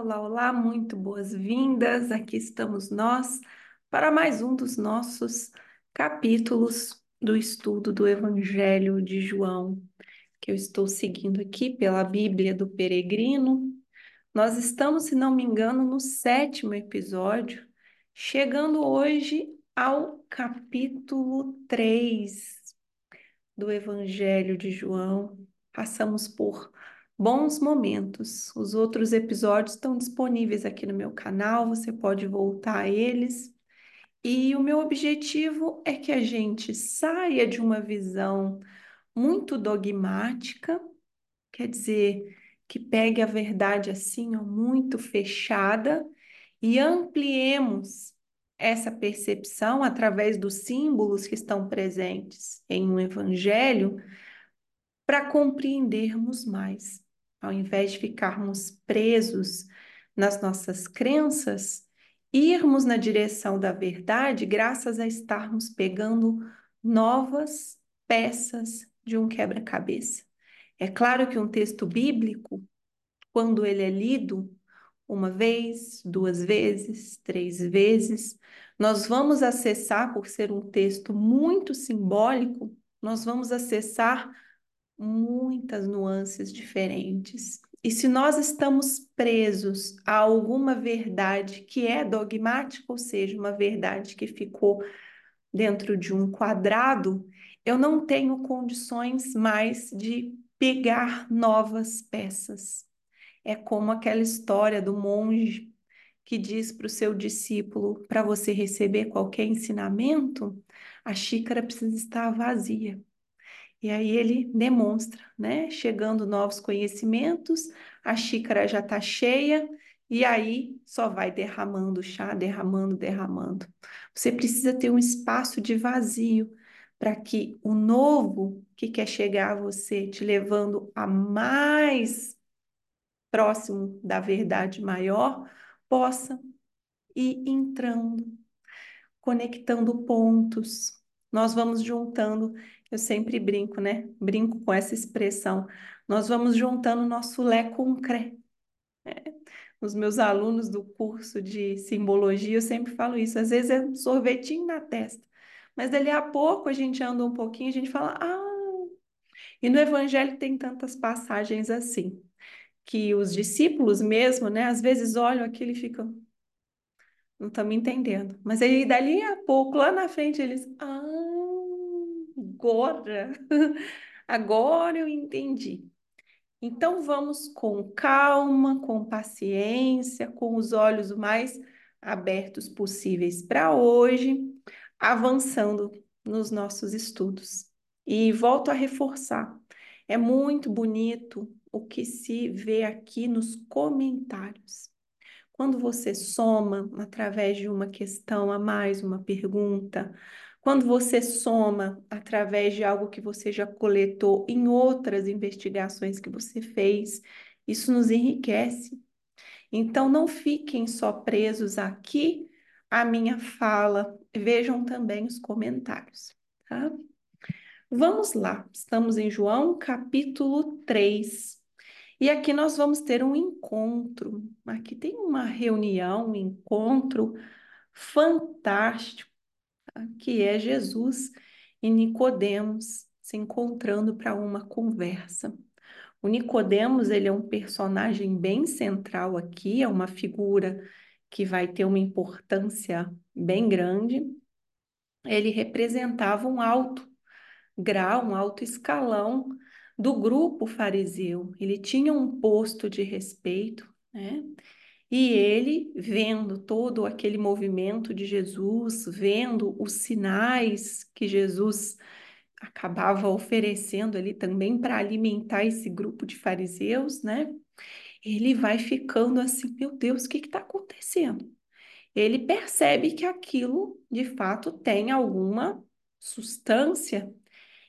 olá, olá, muito boas-vindas. Aqui estamos nós para mais um dos nossos capítulos do estudo do Evangelho de João, que eu estou seguindo aqui pela Bíblia do Peregrino. Nós estamos, se não me engano, no sétimo episódio, chegando hoje ao capítulo 3 do Evangelho de João. Passamos por bons momentos. Os outros episódios estão disponíveis aqui no meu canal, você pode voltar a eles. E o meu objetivo é que a gente saia de uma visão muito dogmática, quer dizer, que pegue a verdade assim, ó, muito fechada, e ampliemos essa percepção através dos símbolos que estão presentes em um evangelho para compreendermos mais ao invés de ficarmos presos nas nossas crenças, irmos na direção da verdade graças a estarmos pegando novas peças de um quebra-cabeça. É claro que um texto bíblico, quando ele é lido uma vez, duas vezes, três vezes, nós vamos acessar, por ser um texto muito simbólico, nós vamos acessar muitas nuances diferentes. E se nós estamos presos a alguma verdade que é dogmática, ou seja, uma verdade que ficou dentro de um quadrado, eu não tenho condições mais de pegar novas peças. É como aquela história do monge que diz para o seu discípulo: para você receber qualquer ensinamento, a xícara precisa estar vazia. E aí ele demonstra, né? Chegando novos conhecimentos, a xícara já está cheia, e aí só vai derramando chá, derramando, derramando. Você precisa ter um espaço de vazio para que o novo que quer chegar a você, te levando a mais próximo da verdade maior, possa ir entrando, conectando pontos. Nós vamos juntando eu sempre brinco, né? Brinco com essa expressão. Nós vamos juntando nosso lé com cré. É. Os meus alunos do curso de simbologia, eu sempre falo isso. Às vezes é um sorvetinho na testa. Mas dali a pouco a gente anda um pouquinho, a gente fala, ah. E no Evangelho tem tantas passagens assim, que os discípulos mesmo, né, às vezes olham aquilo e ficam, não estão me entendendo. Mas aí dali a pouco, lá na frente, eles, ah, agora, agora eu entendi. Então vamos com calma, com paciência, com os olhos mais abertos possíveis para hoje, avançando nos nossos estudos. E volto a reforçar, é muito bonito o que se vê aqui nos comentários. Quando você soma através de uma questão a mais, uma pergunta, quando você soma através de algo que você já coletou em outras investigações que você fez, isso nos enriquece. Então, não fiquem só presos aqui à minha fala, vejam também os comentários, tá? Vamos lá, estamos em João capítulo 3. E aqui nós vamos ter um encontro. Aqui tem uma reunião, um encontro fantástico que é Jesus e Nicodemos se encontrando para uma conversa. O Nicodemos, ele é um personagem bem central aqui, é uma figura que vai ter uma importância bem grande. Ele representava um alto grau, um alto escalão do grupo fariseu. Ele tinha um posto de respeito, né? E ele, vendo todo aquele movimento de Jesus, vendo os sinais que Jesus acabava oferecendo ali também para alimentar esse grupo de fariseus, né? Ele vai ficando assim, meu Deus, o que está acontecendo? Ele percebe que aquilo de fato tem alguma substância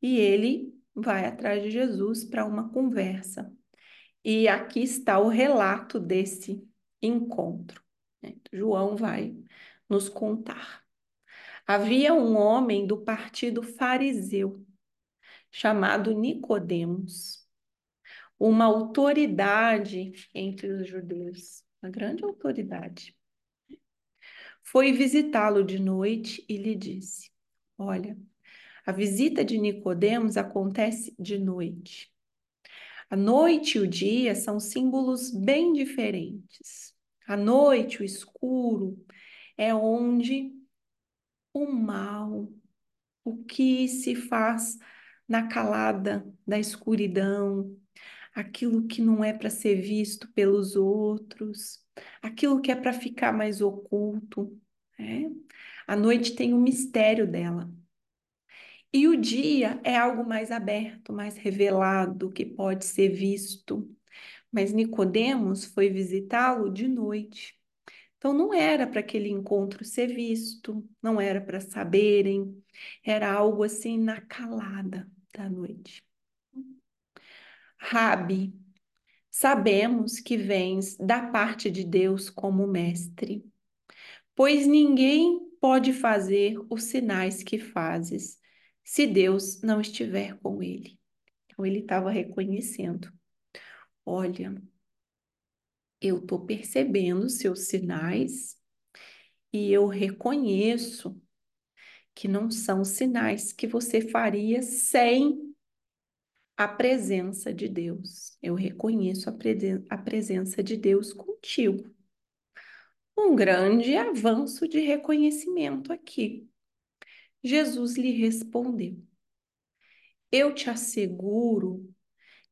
e ele vai atrás de Jesus para uma conversa. E aqui está o relato desse encontro. Né? João vai nos contar. Havia um homem do partido fariseu chamado Nicodemos, uma autoridade entre os judeus. uma grande autoridade. Foi visitá-lo de noite e lhe disse: Olha, a visita de Nicodemos acontece de noite. A noite e o dia são símbolos bem diferentes. A noite, o escuro, é onde o mal, o que se faz na calada da escuridão, aquilo que não é para ser visto pelos outros, aquilo que é para ficar mais oculto. Né? A noite tem o mistério dela. E o dia é algo mais aberto, mais revelado, que pode ser visto. Mas Nicodemos foi visitá-lo de noite. Então não era para aquele encontro ser visto, não era para saberem, era algo assim na calada da noite. Rabi, sabemos que vens da parte de Deus como mestre, pois ninguém pode fazer os sinais que fazes se Deus não estiver com ele. Então ele estava reconhecendo: olha, eu estou percebendo seus sinais e eu reconheço que não são sinais que você faria sem a presença de Deus. Eu reconheço a, presen a presença de Deus contigo. Um grande avanço de reconhecimento aqui. Jesus lhe respondeu: Eu te asseguro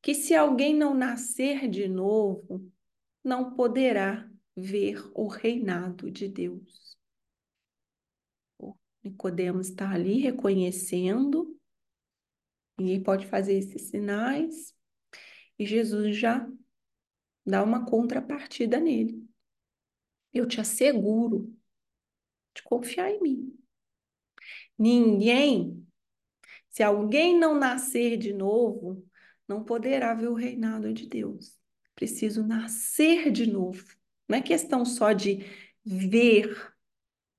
que se alguém não nascer de novo, não poderá ver o reinado de Deus. Nicodemos está ali reconhecendo Ninguém pode fazer esses sinais. E Jesus já dá uma contrapartida nele. Eu te asseguro de confiar em mim. Ninguém, se alguém não nascer de novo, não poderá ver o reinado de Deus. Preciso nascer de novo. Não é questão só de ver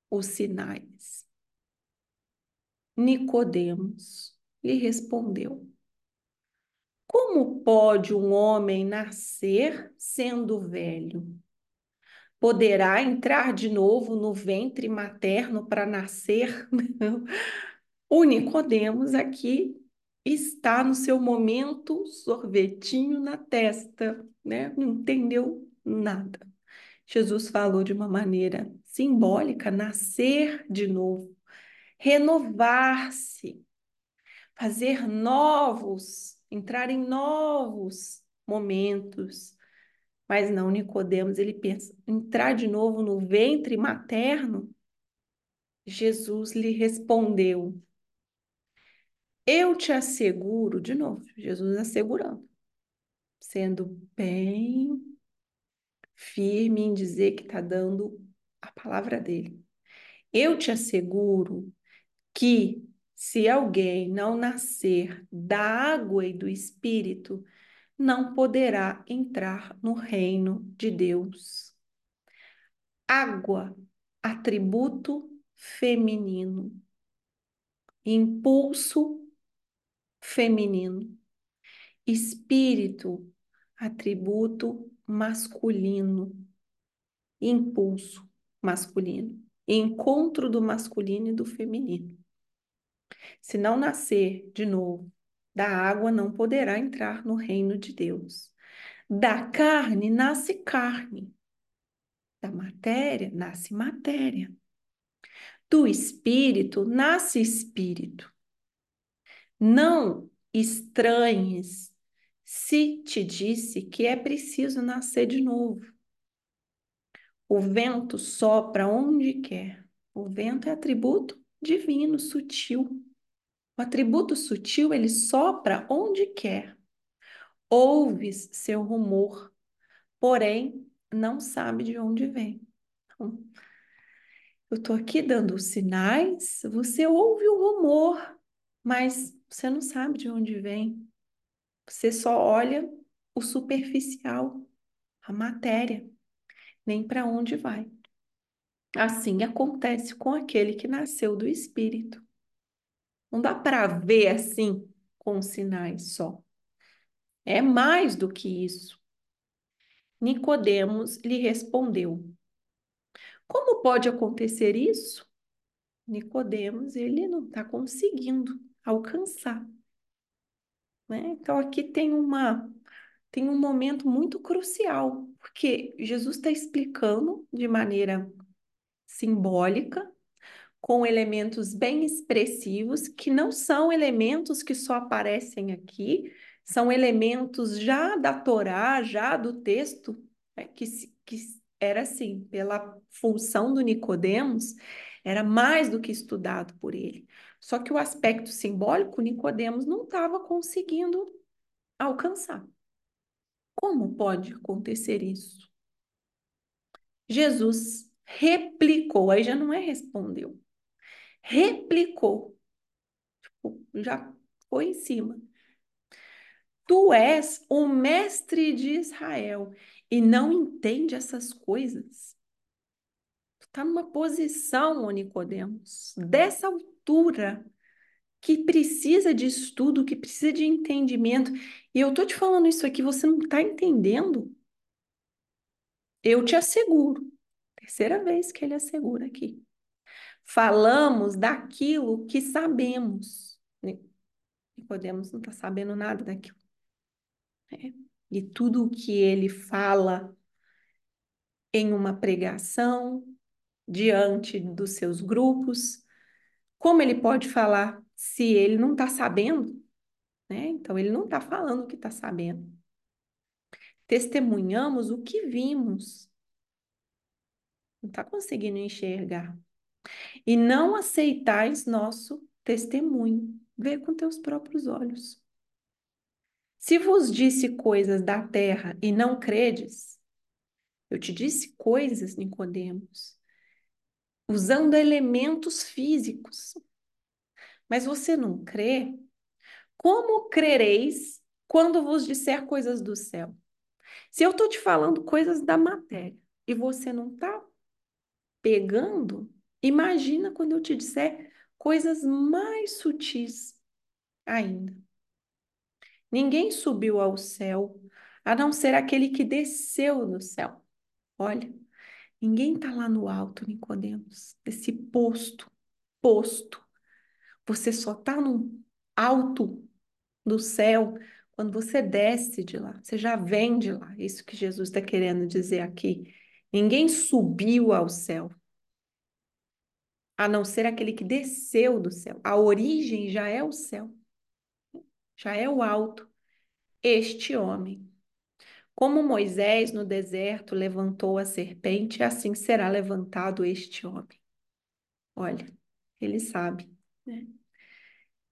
os sinais. Nicodemos lhe respondeu: Como pode um homem nascer sendo velho? Poderá entrar de novo no ventre materno para nascer? o Nicodemos aqui está no seu momento sorvetinho na testa, né? Não entendeu nada. Jesus falou de uma maneira simbólica, nascer de novo, renovar-se, fazer novos, entrar em novos momentos. Mas não, Nicodemos, ele pensa, entrar de novo no ventre materno? Jesus lhe respondeu: Eu te asseguro, de novo, Jesus assegurando, sendo bem firme em dizer que está dando a palavra dele. Eu te asseguro que se alguém não nascer da água e do espírito, não poderá entrar no reino de Deus. Água, atributo feminino. Impulso feminino. Espírito, atributo masculino. Impulso masculino. Encontro do masculino e do feminino. Se não nascer de novo da água, não poderá entrar no reino de Deus. Da carne nasce carne. Da matéria nasce matéria. Do espírito nasce espírito. Não estranhes se te disse que é preciso nascer de novo. O vento sopra onde quer. O vento é atributo divino, sutil. O atributo sutil, ele sopra onde quer. Ouves seu rumor, porém não sabe de onde vem. Então, eu estou aqui dando os sinais, você ouve o rumor, mas você não sabe de onde vem. Você só olha o superficial, a matéria, nem para onde vai. Assim acontece com aquele que nasceu do Espírito. Não dá para ver assim com sinais só. É mais do que isso. Nicodemos lhe respondeu: Como pode acontecer isso? Nicodemos, ele não está conseguindo alcançar. Né? Então aqui tem uma tem um momento muito crucial, porque Jesus está explicando de maneira simbólica, com elementos bem expressivos, que não são elementos que só aparecem aqui, são elementos já da Torá, já do texto, né, que, que era assim, pela função do Nicodemos, era mais do que estudado por ele. Só que o aspecto simbólico, Nicodemos não estava conseguindo alcançar. Como pode acontecer isso? Jesus replicou, aí já não é respondeu, replicou, tipo, já foi em cima. Tu és o mestre de Israel e não entende essas coisas. Está numa posição, ô Nicodemos, dessa altura, que precisa de estudo, que precisa de entendimento. E eu tô te falando isso aqui, você não está entendendo? Eu te asseguro, terceira vez que ele assegura aqui. Falamos daquilo que sabemos. Nicodemos não está sabendo nada daquilo. É. E tudo o que ele fala em uma pregação, diante dos seus grupos, como ele pode falar se ele não está sabendo? Né? Então, ele não está falando o que está sabendo. Testemunhamos o que vimos. Não está conseguindo enxergar. E não aceitais nosso testemunho. Vê com teus próprios olhos. Se vos disse coisas da terra e não credes, eu te disse coisas, Nicodemos, usando elementos físicos. Mas você não crê? Como crereis quando vos disser coisas do céu? Se eu estou te falando coisas da matéria e você não está pegando, imagina quando eu te disser coisas mais sutis ainda. Ninguém subiu ao céu, a não ser aquele que desceu do céu. Olha, ninguém está lá no alto, Nicodemos, esse posto, posto. Você só está no alto do céu quando você desce de lá. Você já vem de lá. Isso que Jesus está querendo dizer aqui. Ninguém subiu ao céu, a não ser aquele que desceu do céu. A origem já é o céu já é o alto, este homem. Como Moisés no deserto levantou a serpente, assim será levantado este homem. Olha, ele sabe, né?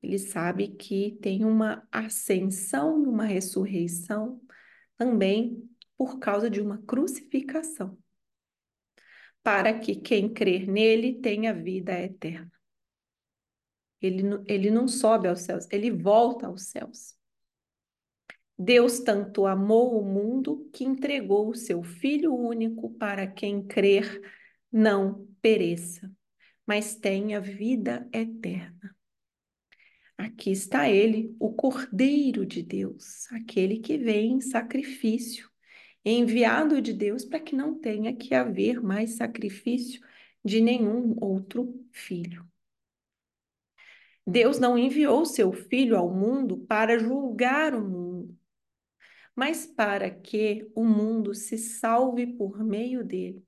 Ele sabe que tem uma ascensão, uma ressurreição também por causa de uma crucificação, para que quem crer nele tenha vida eterna. Ele, ele não sobe aos céus, ele volta aos céus. Deus tanto amou o mundo que entregou o seu Filho único para quem crer não pereça, mas tenha vida eterna. Aqui está ele, o Cordeiro de Deus, aquele que vem em sacrifício, enviado de Deus para que não tenha que haver mais sacrifício de nenhum outro filho. Deus não enviou seu filho ao mundo para julgar o mundo, mas para que o mundo se salve por meio dele.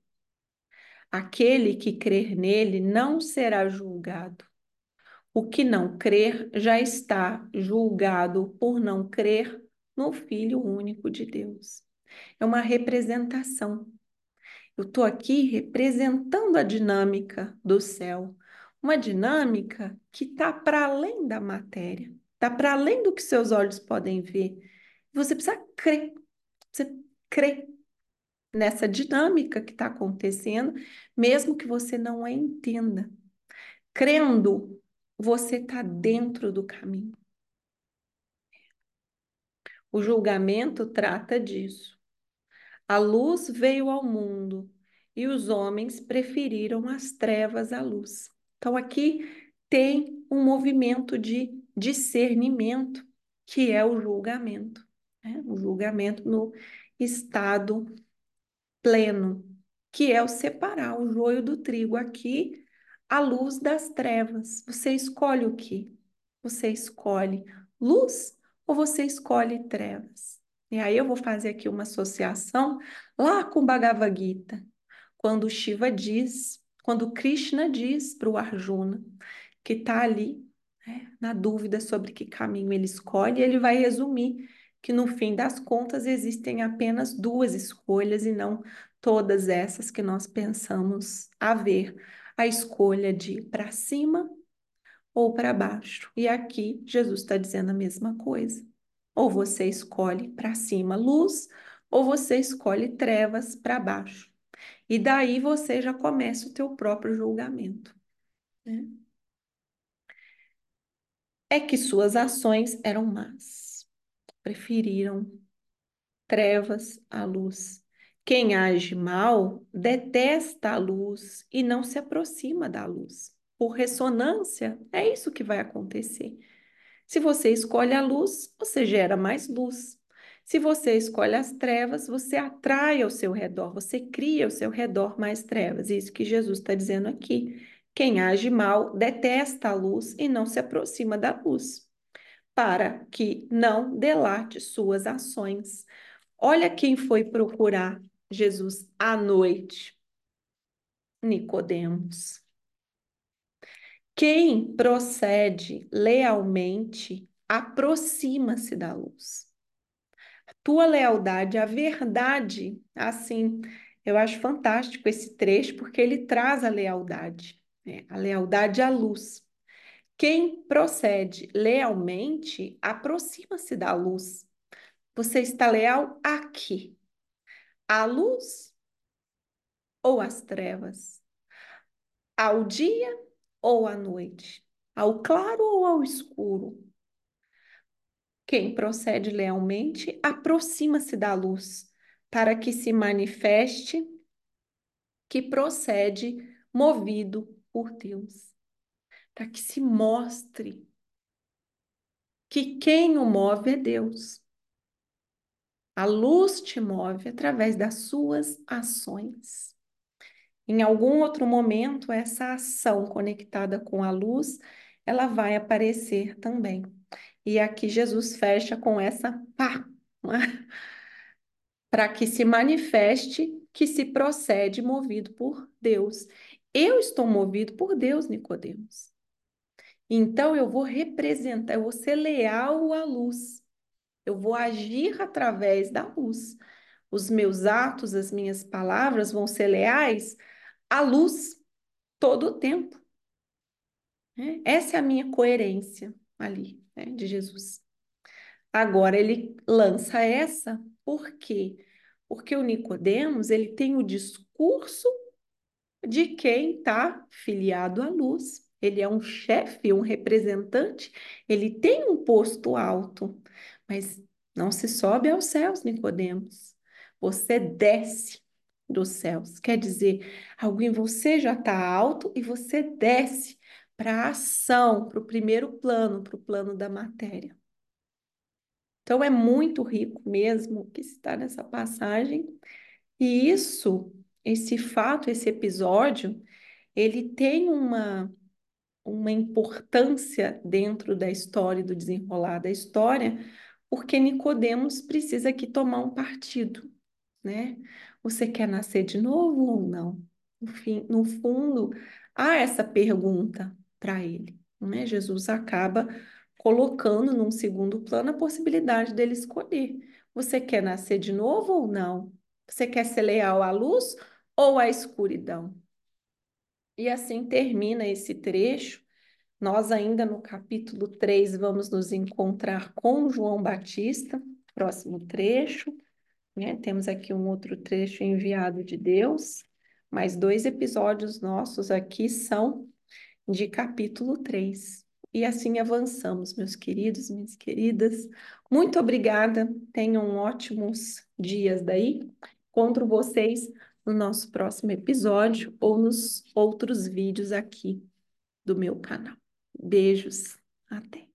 Aquele que crer nele não será julgado. O que não crer já está julgado por não crer no Filho único de Deus. É uma representação. Eu estou aqui representando a dinâmica do céu, uma dinâmica que está para além da matéria, está para além do que seus olhos podem ver. Você precisa crer, você crê nessa dinâmica que está acontecendo, mesmo que você não a entenda. Crendo, você está dentro do caminho. O julgamento trata disso. A luz veio ao mundo e os homens preferiram as trevas à luz. Então, aqui tem um movimento de discernimento, que é o julgamento, julgamento no estado pleno, que é o separar o joio do trigo aqui, a luz das trevas. Você escolhe o que? Você escolhe luz ou você escolhe trevas? E aí eu vou fazer aqui uma associação lá com Bhagavad Gita, quando Shiva diz, quando Krishna diz para o Arjuna que está ali né, na dúvida sobre que caminho ele escolhe, ele vai resumir que no fim das contas existem apenas duas escolhas e não todas essas que nós pensamos haver. A escolha de para cima ou para baixo. E aqui Jesus está dizendo a mesma coisa. Ou você escolhe para cima luz, ou você escolhe trevas para baixo. E daí você já começa o teu próprio julgamento. Né? É que suas ações eram más. Preferiram trevas à luz. Quem age mal detesta a luz e não se aproxima da luz. Por ressonância, é isso que vai acontecer. Se você escolhe a luz, você gera mais luz. Se você escolhe as trevas, você atrai ao seu redor, você cria ao seu redor mais trevas. Isso que Jesus está dizendo aqui. Quem age mal detesta a luz e não se aproxima da luz, para que não delate suas ações. Olha quem foi procurar Jesus à noite. Nicodemos. Quem procede lealmente aproxima-se da luz. Tua lealdade, a verdade, assim, eu acho fantástico esse trecho porque ele traz a lealdade, né? a lealdade à luz. Quem procede lealmente aproxima-se da luz. Você está leal aqui? À luz ou às trevas? Ao dia ou à noite? Ao claro ou ao escuro? Quem procede lealmente aproxima-se da luz, para que se manifeste que procede movido por Deus, para que se mostre que quem o move é Deus. A luz te move através das suas ações. Em algum outro momento, essa ação conectada com a luz, ela vai aparecer também. E aqui Jesus fecha com essa pá, para que se manifeste que se procede movido por Deus. Eu estou movido por Deus, Nicodemos. Então eu vou representar, eu vou ser leal à luz. Eu vou agir através da luz. Os meus atos, as minhas palavras vão ser leais a luz todo o tempo. Né? Essa é a minha coerência ali, né, de Jesus. Agora ele lança essa, por quê? Porque o Nicodemos, ele tem o discurso de quem está filiado à luz. Ele é um chefe, um representante, ele tem um posto alto, mas não se sobe aos céus, Nicodemos. Você desce dos céus. Quer dizer, algo em você já está alto e você desce para a ação, para o primeiro plano, para o plano da matéria. Então é muito rico mesmo que está nessa passagem. E isso, esse fato, esse episódio, ele tem uma uma importância dentro da história do desenrolar da história, porque Nicodemos precisa aqui tomar um partido, né? Você quer nascer de novo ou não? No fundo, há essa pergunta para ele. Né? Jesus acaba colocando num segundo plano a possibilidade dele escolher. Você quer nascer de novo ou não? Você quer ser leal à luz ou à escuridão? E assim termina esse trecho. Nós, ainda no capítulo 3, vamos nos encontrar com João Batista, próximo trecho. Né? Temos aqui um outro trecho enviado de Deus, mas dois episódios nossos aqui são de capítulo 3. E assim avançamos, meus queridos, minhas queridas. Muito obrigada. Tenham ótimos dias daí. Encontro vocês no nosso próximo episódio ou nos outros vídeos aqui do meu canal. Beijos. Até.